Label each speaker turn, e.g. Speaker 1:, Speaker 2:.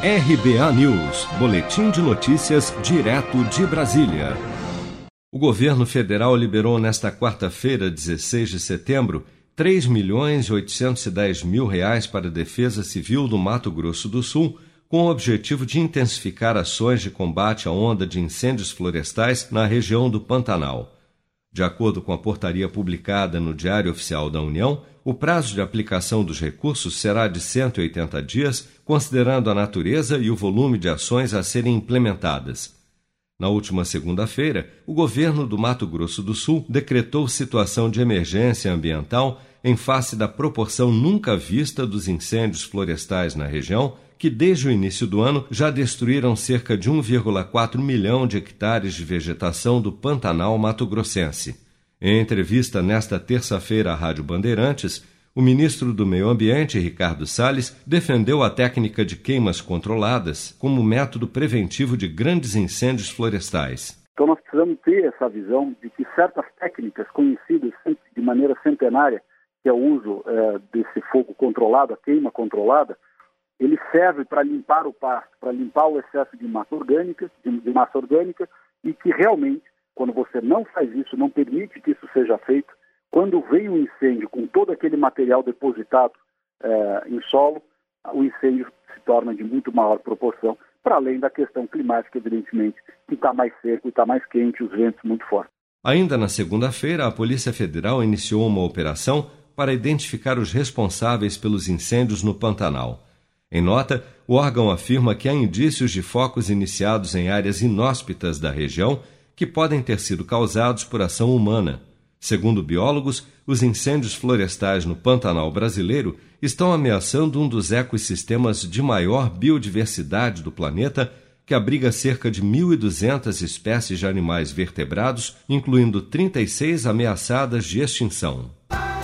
Speaker 1: RBA News, Boletim de Notícias, direto de Brasília. O governo federal liberou nesta quarta-feira, 16 de setembro, 3 milhões e 810 mil reais para a Defesa Civil do Mato Grosso do Sul, com o objetivo de intensificar ações de combate à onda de incêndios florestais na região do Pantanal. De acordo com a portaria publicada no Diário Oficial da União, o prazo de aplicação dos recursos será de 180 dias, considerando a natureza e o volume de ações a serem implementadas. Na última segunda-feira, o governo do Mato Grosso do Sul decretou situação de emergência ambiental em face da proporção nunca vista dos incêndios florestais na região que desde o início do ano já destruíram cerca de 1,4 milhão de hectares de vegetação do Pantanal mato-grossense. Em entrevista nesta terça-feira à Rádio Bandeirantes, o ministro do Meio Ambiente, Ricardo Salles, defendeu a técnica de queimas controladas como método preventivo de grandes incêndios florestais.
Speaker 2: Então nós precisamos ter essa visão de que certas técnicas conhecidas de maneira centenária, que é o uso é, desse fogo controlado, a queima controlada, ele serve para limpar o pasto, para limpar o excesso de massa orgânica, de, de, massa orgânica, e que realmente, quando você não faz isso, não permite que isso seja feito, quando vem um incêndio com todo aquele material depositado é, em solo, o incêndio se torna de muito maior proporção, para além da questão climática, evidentemente, que está mais seco está mais quente, os ventos muito fortes.
Speaker 1: Ainda na segunda-feira, a Polícia Federal iniciou uma operação para identificar os responsáveis pelos incêndios no Pantanal. Em nota, o órgão afirma que há indícios de focos iniciados em áreas inóspitas da região que podem ter sido causados por ação humana. Segundo biólogos, os incêndios florestais no Pantanal brasileiro estão ameaçando um dos ecossistemas de maior biodiversidade do planeta, que abriga cerca de 1.200 espécies de animais vertebrados, incluindo 36 ameaçadas de extinção.